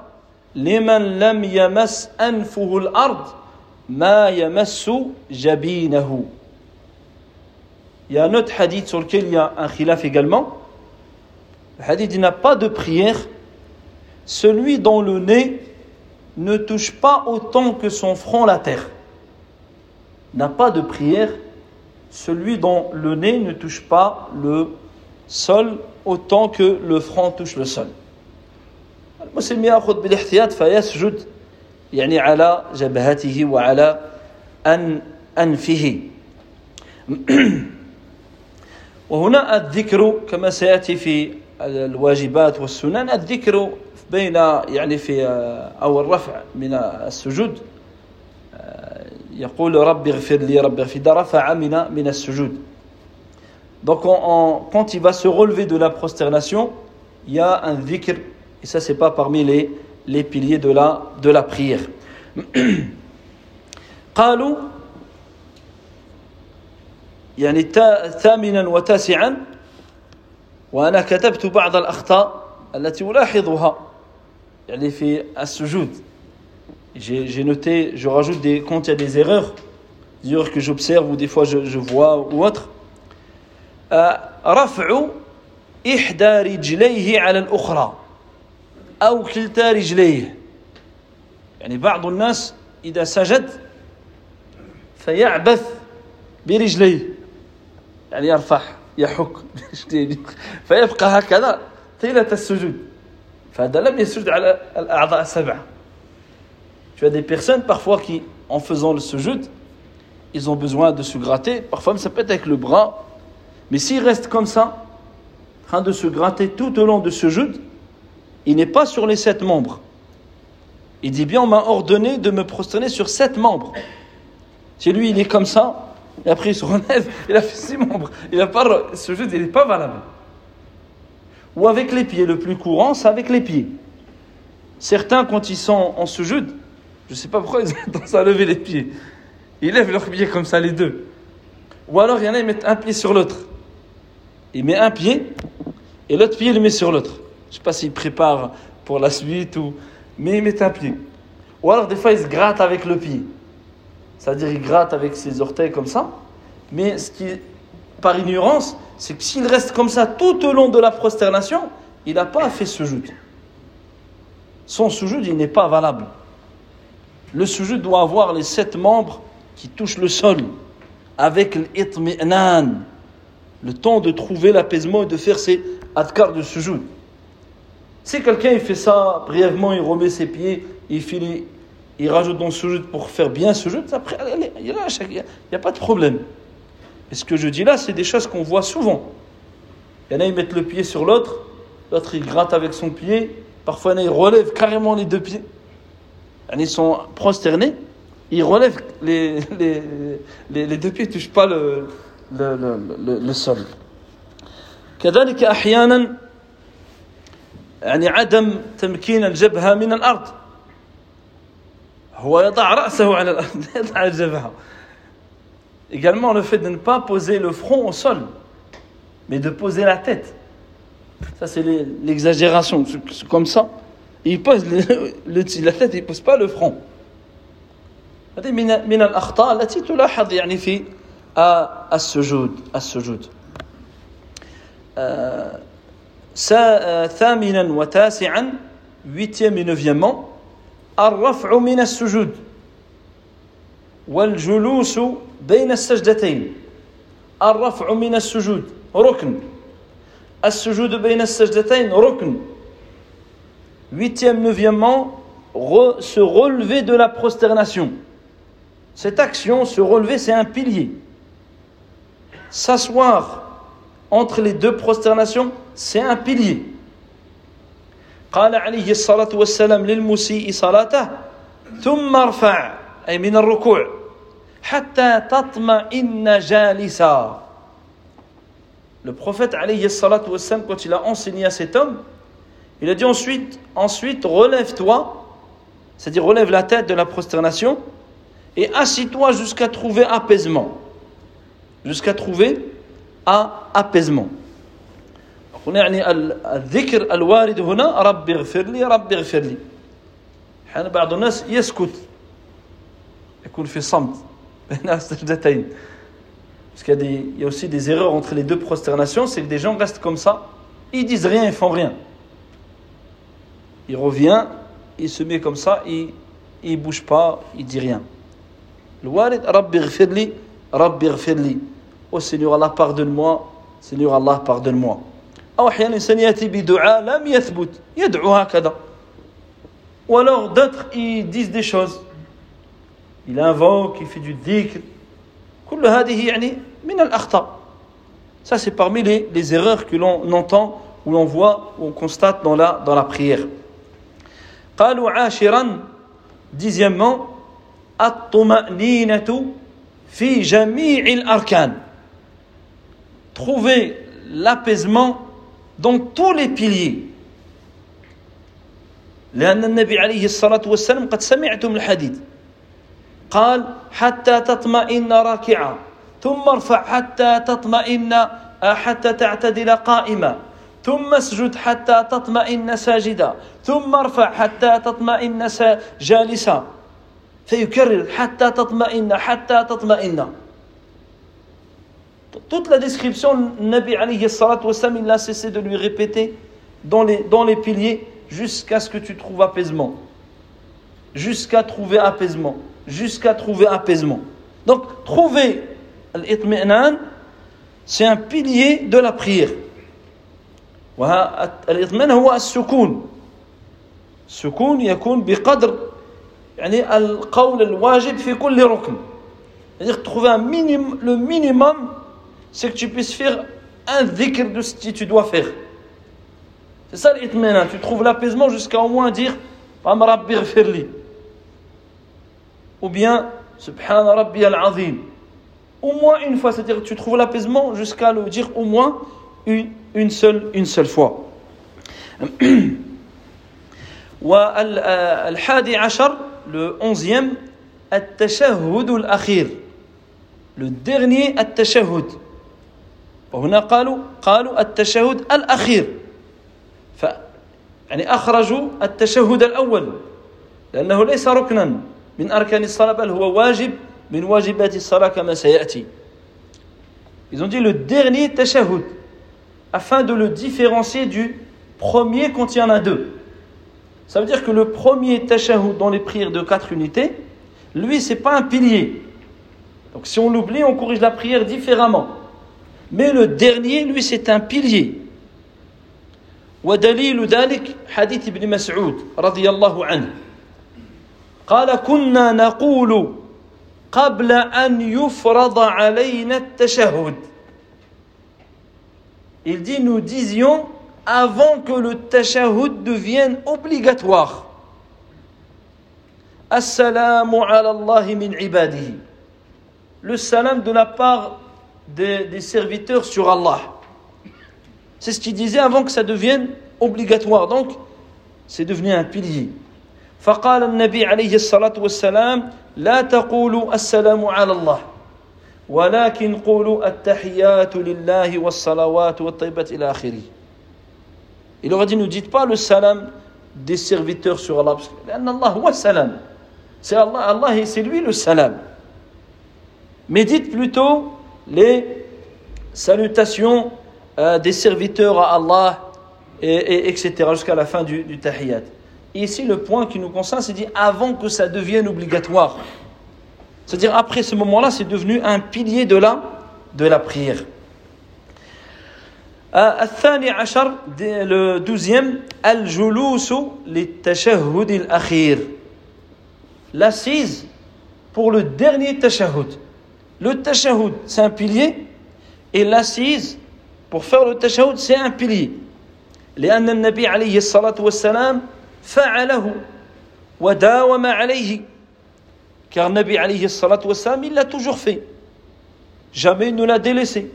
لمن لم يمس أنفه الأرض ما يمس جبينه Il y a un autre hadith sur lequel il y a un khilaf également. Le hadith n'a pas de prière. Celui dont le nez ne touche pas autant que son front la terre. N'a pas de prière. Celui dont le nez ne touche pas le sol autant que le front touche le sol. المسلم يأخذ بالاحتياط فيسجد يعني على جبهته وعلى أن أنفه وهنا الذكر كما سيأتي في الواجبات والسنن الذكر بين يعني في أو الرفع من السجود يقول رب اغفر لي رب اغفر رفع من من السجود Donc, quand il va se relever de la prosternation, il y a un dhikr, et ça, c'est pas parmi les, les piliers de la, de la prière. قالوا يعني ثامنا وتاسعا وأنا كتبت بعض الأخطاء التي ألاحظها يعني في السجود j'ai noté, je rajoute des, quand il y a des erreurs, des erreurs que j'observe ou des fois je, je vois ou autre, رفع إحدى رجليه على الأخرى أو كلتا رجليه. يعني بعض الناس إذا سجد فيعبث برجليه. يعني يرفع يحك فيبقى هكذا طيلة السجود. فهذا لم يسجد على الأعضاء السبعة. Tu as des personnes parfois qui, en faisant le sujoud, ils ont besoin de se gratter. Parfois, ça peut être avec le bras, Mais s'il reste comme ça, en train de se gratter tout au long de ce jeu, il n'est pas sur les sept membres. Il dit bien, on m'a ordonné de me prosterner sur sept membres. Si lui, il est comme ça, et après il se relève, il a fait six membres. Il a pas, ce jeu, il n'est pas valable. Ou avec les pieds, le plus courant, c'est avec les pieds. Certains, quand ils sont en sujoud, je ne sais pas pourquoi ils ont tendance à lever les pieds. Ils lèvent leurs pieds comme ça, les deux. Ou alors, il y en a, ils mettent un pied sur l'autre il met un pied et l'autre pied il le met sur l'autre. Je sais pas s'il prépare pour la suite ou. Mais il met un pied. Ou alors des fois il se gratte avec le pied. C'est-à-dire il gratte avec ses orteils comme ça. Mais ce qui par ignorance, c'est que s'il reste comme ça tout au long de la prosternation, il n'a pas fait sujoud. Son sujoud, il n'est pas valable. Le sujoud doit avoir les sept membres qui touchent le sol avec l'itmi'nan, le temps de trouver l'apaisement et de faire ses adkar de jour. Si quelqu'un il fait ça brièvement, il remet ses pieds, il finit il rajoute dans sujoud pour faire bien sujoud, après, il n'y a, pas de problème. Et ce que je dis là, c'est des choses qu'on voit souvent. Il y en a, ils mettent le pied sur l'autre, l'autre, il gratte avec son pied, parfois, il relève carrément les deux pieds. Ils sont prosternés, ils relèvent les, les, les, deux pieds, ne touchent pas le, le, le, le sol. كذلك أحيانا يعني عدم تمكين الجبهة من الأرض هو يضع رأسه على الأرض يضع الجبهة Également le fait de ne pas poser le front au sol, mais de poser la tête. Ça c'est l'exagération, c'est comme ça. Il pose le, le, la tête, il ne pose pas le front. هذه من من الأخطاء التي تلاحظ يعني في السجود السجود. ثامنا وتاسعا huitième et neuvièmement الرفع من السجود والجلوس بين السجدتين الرفع من السجود ركن السجود بين السجدتين ركن huitième neuvièmement re, se relever de la prosternation cette action se relever c'est un pilier s'asseoir entre les deux prosternations, c'est un pilier. قال عليه الصلاة والسلام للمسيء صلاته ثم ارفع أي من الركوع حتى تطمئن جالسا Le prophète alayhi salatu wassalam, quand il a enseigné à cet homme, il a dit ensuite, ensuite relève-toi, c'est-à-dire relève la tête de la prosternation et assis-toi jusqu'à trouver apaisement. Jusqu'à trouver à apaisement. هنا يعني الذكر الوارد هنا رب اغفر لي رب اغفر لي أحيانا بعض الناس يسكت يكون في صمت بين السجدتين parce qu'il y, a des, il y a aussi des erreurs entre les deux prosternations, c'est que des gens restent comme ça, ils disent rien, ils font rien. Il revient, il se met comme ça, il ne bouge pas, il dit rien. Le warid, Rabbi ghfirli, Rabbi ghfirli. Oh Seigneur Allah, pardonne-moi. Seigneur Allah, pardonne-moi. أو أحيانا الإنسان يأتي بدعاء لم يثبت يدعو هكذا ou alors d'autres ils disent des choses il invoque il fait du dhikr كل هذه يعني من الأخطاء ça c'est parmi les, les erreurs que l'on entend ou l'on voit ou on constate dans la, dans la prière قالوا عاشرا dixièmement الطمأنينة في جميع الأركان Trouver l'apaisement dans tous les piliers. لأن النبي عليه الصلاة والسلام قد سمعتم الحديث. قال حتى تطمئن راكعا. ثم ارفع حتى تطمئن حتى تعتدل قائما. ثم اسجد حتى تطمئن ساجدا. ثم ارفع حتى تطمئن جالسا. فيكرر حتى تطمئن حتى تطمئن. Toute la description, Nabi alayhi salatu wassalam, il n'a cessé de lui répéter dans les, dans les piliers jusqu'à ce que tu trouves apaisement. Jusqu'à trouver apaisement. Jusqu'à trouver apaisement. Donc, trouver l'itmi'nan, c'est un pilier de la prière. الإطمئنان هو السكون السكون يكون بقدر يعني القول الواجب في كل ركن c'est-à-dire trouver un minimum, le minimum c'est que tu puisses faire un dhikr de ce que tu dois faire. C'est ça l'itmena. Tu trouves l'apaisement jusqu'à au moins dire Ou bien Subhana Rabbi al-Azim. Au moins une fois, c'est-à-dire tu trouves l'apaisement jusqu'à le dire au moins une, une, seule, une seule fois. والحادي عشر le onzième التشهد الأخير le dernier التشهد وهنا قالوا قالوا التشهد الأخير ف يعني أخرجوا التشهد الأول لأنه ليس ركنا من أركان الصلاة بل هو واجب من واجبات الصلاة كما سيأتي Ils ont dit le dernier tashahhud afin de le différencier du premier quand il y en a deux. Ça veut dire que le premier tashahhud dans les prières de quatre unités, lui, c'est pas un pilier. Donc si on l'oublie, on corrige la prière différemment. Mais le dernier, lui, c'est un pilier. ودليل ذلك حديث ابن مسعود رضي الله عنه قال كنا نقول قبل أن يفرض علينا التشهد Il dit nous disions avant que le tashahhud devienne obligatoire Assalamu ala Allah min ibadihi Le salam de la part des, des serviteurs sur Allah. C'est ce qu'il disait avant que ça devienne obligatoire. Donc, c'est devenu un pilier. فقال النبي عليه الصلاة والسلام لا تقولوا السلام على الله ولكن قولوا التحيات لله والصلوات والطيبات إلى آخره Il aurait dit ne dites pas le salam des serviteurs sur Allah parce que Allah هو السلام c'est Allah, Allah c'est lui le salam mais dites plutôt les salutations euh, des serviteurs à Allah et, et etc jusqu'à la fin du, du tahiyyat Et ici, le point qui nous concerne, c'est dit avant que ça devienne obligatoire. C'est-à-dire après ce moment-là, c'est devenu un pilier de la, de la prière. الثاني عشر le douzième الجلوس للتشهد الأخير l'assise pour le dernier tashahhud le tashahhud c'est un pilier et l'assise pour faire le tashahhud c'est un pilier لأن النبي عليه الصلاة والسلام فعله وداوم عليه car Nabi alayhi salatu wassalam il l'a toujours fait jamais il ne l'a délaissé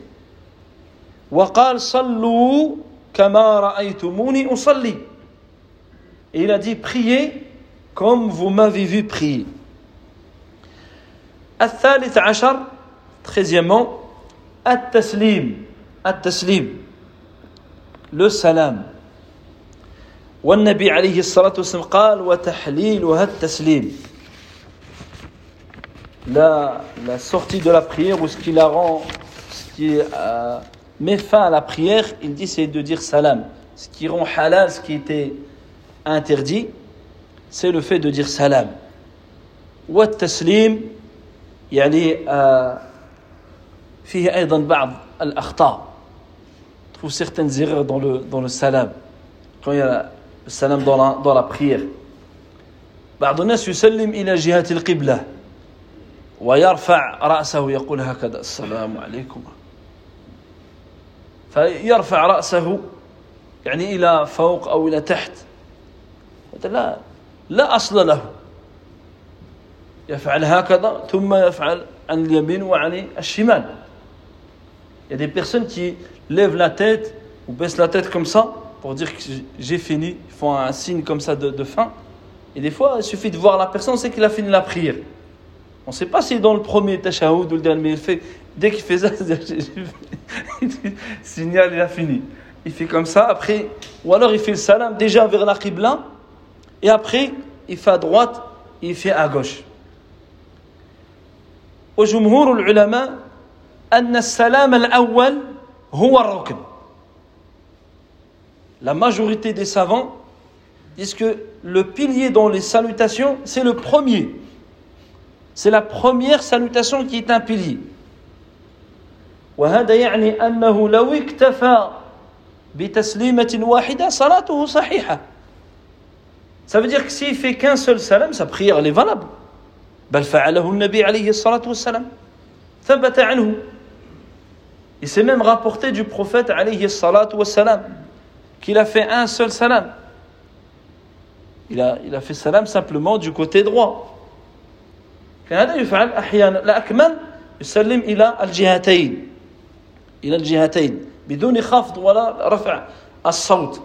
وقال صلوا كما رأيتموني أصلي et il a dit priez comme vous m'avez vu prier الثالث عشر treizièmement التسليم التسليم le salam والنبي عليه الصلاة والسلام قال وتحليلها التسليم la, la sortie de la prière ou ce qui la rend ce qui euh, met fin à la prière il dit c'est de dire salam ce qui rend halal ce qui était interdit c'est le fait de dire salam والتسليم يعني آه فيه أيضا بعض الأخطاء. Trouve certaines erreurs dans le, dans le salam. Quand السلام dans la prière. بعض الناس يسلم إلى جهة القبلة. ويرفع رأسه يقول هكذا السلام عليكم. فيرفع رأسه يعني إلى فوق أو إلى تحت. هذا لا لا أصل له. يفعل هكذا ثم يفعل عن اليمين وعن الشمال. Il y a des personnes qui lèvent la tête ou baissent la tête comme ça pour dire que j'ai fini, ils font un signe comme ça de, fin. Et des fois, il suffit de voir la personne, on sait qu'il a fini la prière. On ne sait pas si dans le premier tachahoud ou le dernier, il fait, dès qu'il fait ça, il signale, il a fini. Il fait comme ça, après, ou alors il fait le salam déjà vers la Qibla, et après, il fait à droite, et il fait à gauche. Au jumhur, ulama, أن السلام الأول هو الركن la majorité des savants disent que le pilier dans les salutations, c'est le premier. C'est la première salutation qui est un pilier. وهذا يعني أنه لو اكتفى بتسليمة واحدة صلاته صحيحة. Ça veut dire que s'il fait qu'un seul salam, sa prière elle est valable. بل فعله النبي عليه الصلاة والسلام. ثبت عنه. Et c'est même rapporté du prophète عليه الصلاة والسلام. qu'il a fait un seul salam. Il a, il a fait salam simplement du côté droit. كان يفعل أحيانا الأكمل يسلم إلى الجهتين إلى الجهتين بدون خفض ولا رفع الصوت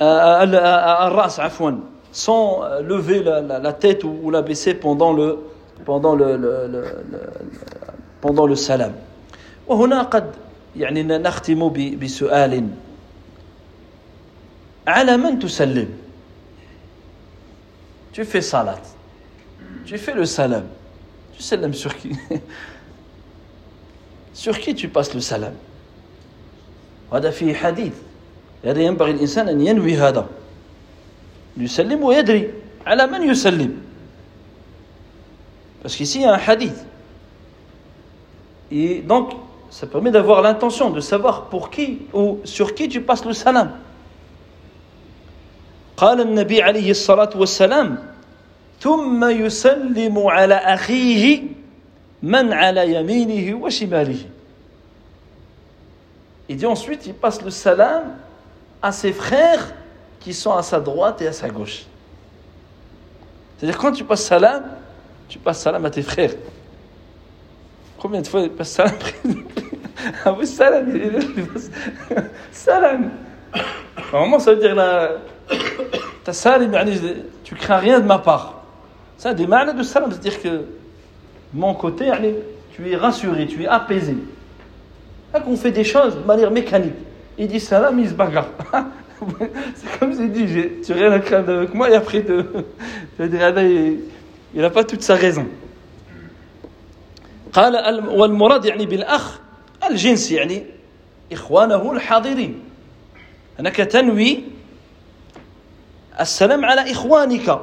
الرأس عفوا sans lever la, la, la tête ou, ou la baisser pendant le pendant le, le, le, le pendant le salam وهنا قد يعني نختم بسؤال على من تسلم Tu fais salat. Tu fais le salam. Tu salam sur qui Sur qui tu passes le salam هذا في حديث هذا ينبغي الإنسان أن ينوي هذا يسلم ويدري على من يسلم Parce qu'ici, il y a un hadith. Et donc, ça permet d'avoir l'intention de savoir pour qui ou sur qui tu passes le salam. قال النبي عليه الصلاة والسلام ثم يسلم على أخيه من على يمينه وشماله Il dit ensuite, il passe le salam à ses frères qui sont à sa droite et à sa gauche. C'est-à-dire quand tu passes salam, tu passes salam à tes frères. Combien de fois il passe salam Ah oui, salam. Salam. Normalement, ça veut dire la. Ta salam, tu crains rien de ma part. Ça, des malades de salam, c'est-à-dire que de mon côté, tu es rassuré, tu es apaisé. Là qu'on fait des choses de manière mécanique. Il dit salam, il se bagarre. C'est comme s'il dit, tu n'as rien à craindre avec moi, et après, de, tu vas dire, ah, il n'a pas toute sa raison. قال والمراد يعني بالأخ الجنس يعني إخوانه الحاضرين. أنك تنوي السلام على إخوانك.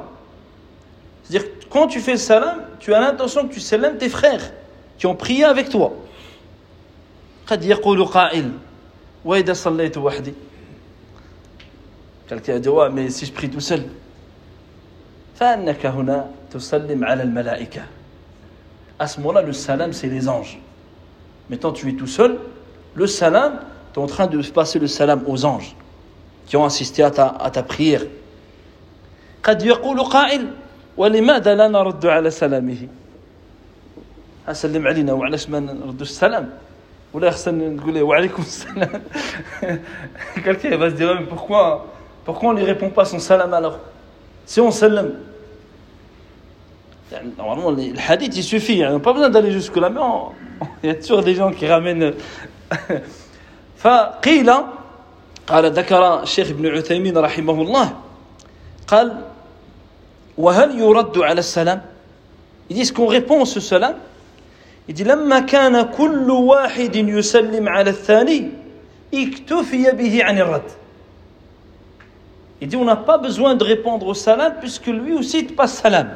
C'est-à-dire, quand tu fais le salam, tu as l'intention que tu salames tes frères قد يقول قائل وإذا صليت وحدي. قال كده مي سي بري تو سل فانك هنا تسلم على الملائكه. اسمنا لو سلام سي لي زانج Maintenant, tu es tout seul. Le salam, tu es en train de passer le salam aux anges qui ont assisté à ta, à ta prière. قد يقول قائل ولماذا لا نرد على سلامه أسلم علينا وعلاش ما نردوش السلام ولا خصنا نقول له وعليكم السلام quelqu'un va se dire mais pourquoi pourquoi on ne lui répond pas son salam alors Si on salam. Normalement, le hadith, il suffit. On n'a pas besoin d'aller jusque-là, mais il y a toujours des gens qui ramènent. فقيل قال ذكر الشيخ ابن عثيمين رحمه الله قال وهل يرد على السلام Il dit, est-ce qu'on répond ce salam Il dit, لما كان كل واحد يسلم على الثاني اكتفي به عن الرد Il dit on n'a pas besoin de répondre au salam puisque lui aussi te passe salam.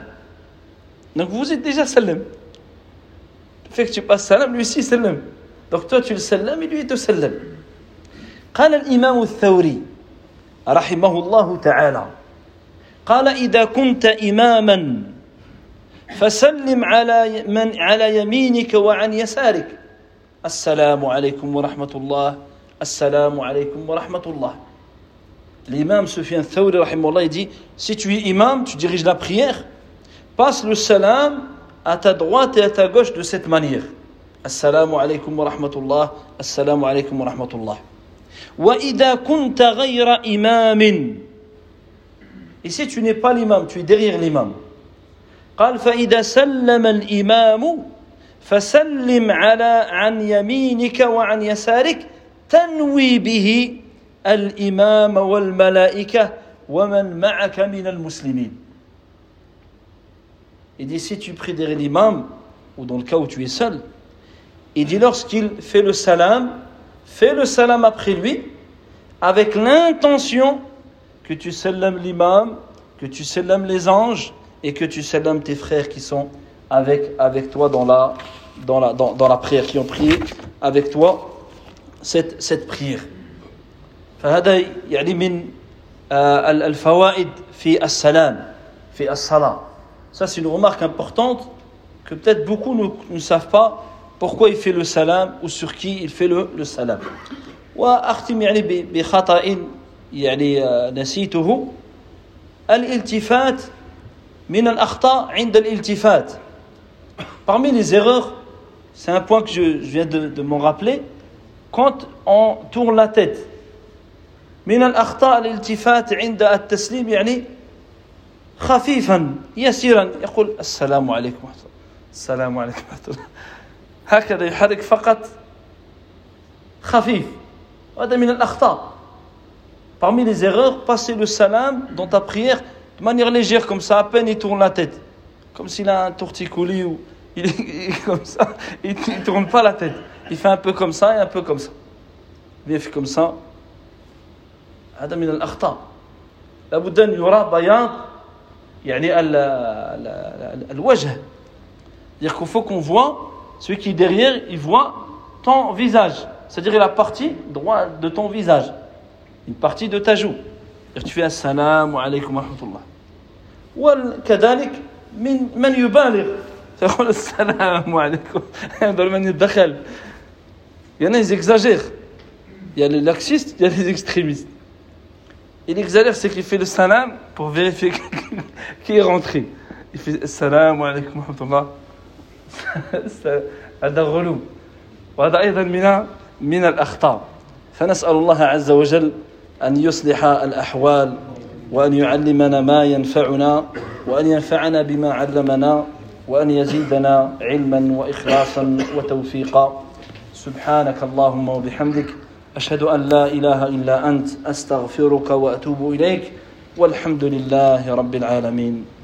Donc vous êtes déjà salam. Le fait que tu passes salam, lui aussi salam. Donc toi tu le salam et lui il te salam. قال الإمام الثوري رحمه الله تعالى قال إذا كنت إماما فسلم على من على يمينك وعن يسارك السلام عليكم ورحمة الله السلام عليكم ورحمة الله L'imam Sufyan Thawri, il dit Si tu es imam, tu diriges la prière, passe le salam à ta droite et à ta gauche de cette manière. Assalamu alaikum wa rahmatullah, assalamu alaikum wa rahmatullah. وإذا كنت غير إمام Et si tu n'es pas l'imam, tu es derrière l'imam. قال فإذا سلم الإمام فسلم على عن يمينك وعن يسارك تنوي به الإمام والملائكة ومن معك من المسلمين Il dit si tu pries derrière l'imam, ou dans le cas où tu es seul, il dit lorsqu'il fait le salam, fais le salam après lui, avec l'intention que tu salames l'imam, que tu salames les anges, et que tu salames tes frères qui sont avec, avec toi dans la, dans, la, dans, dans la prière, qui ont prié avec toi cette, cette prière. فهذا يعني من الفوائد في السلام في الصلاة ça c'est une remarque importante que peut-être beaucoup ne, ne savent pas pourquoi il fait le salam ou sur qui il fait le, le salam وأختم يعني بخطأ يعني نسيته الالتفات من الأخطاء عند الالتفات parmi les erreurs c'est un point que je, je viens de, de m'en rappeler quand on tourne la tête من الأخطاء الالتفات عند التسليم يعني خفيفا يسيرا يقول السلام عليكم ورحمة الله السلام عليكم ورحمة الله هكذا يحرك فقط خفيف هذا من الأخطاء Parmi les erreurs, passer le salam dans ta prière de manière légère, comme ça, à peine il tourne la tête. Comme s'il a un torticolis ou il est comme ça, il ne tourne pas la tête. Il fait un peu comme ça et un peu comme ça. Il fait comme ça, هذا من الأخطاء لابد أن يرى بياض الوجه c'est-à-dire qu'il faut qu'on voit celui qui est derrière il voit ton visage c'est-à-dire la partie droite de ton visage une partie de ta joue tu fais assalamu alaykum wa rahmatullah وكذلك من من يبالغ يقول السلام عليكم هذا من يتدخل يعني ils exagèrent il y a les laxistes il y a les extrémistes Il exagère c'est qu'il fait le salam pour vérifier qui est rentré. Il fait salam alaikum wa rahmatullah. هذا غلو وهذا أيضا من من الأخطاء. فنسأل الله عز وجل أن يصلح الأحوال وأن يعلمنا ما ينفعنا وأن ينفعنا بما علمنا وأن يزيدنا علما وإخلاصا وتوفيقا. سبحانك اللهم وبحمدك. أشهد أن لا إله إلا أنت أستغفرك وأتوب إليك والحمد لله رب العالمين.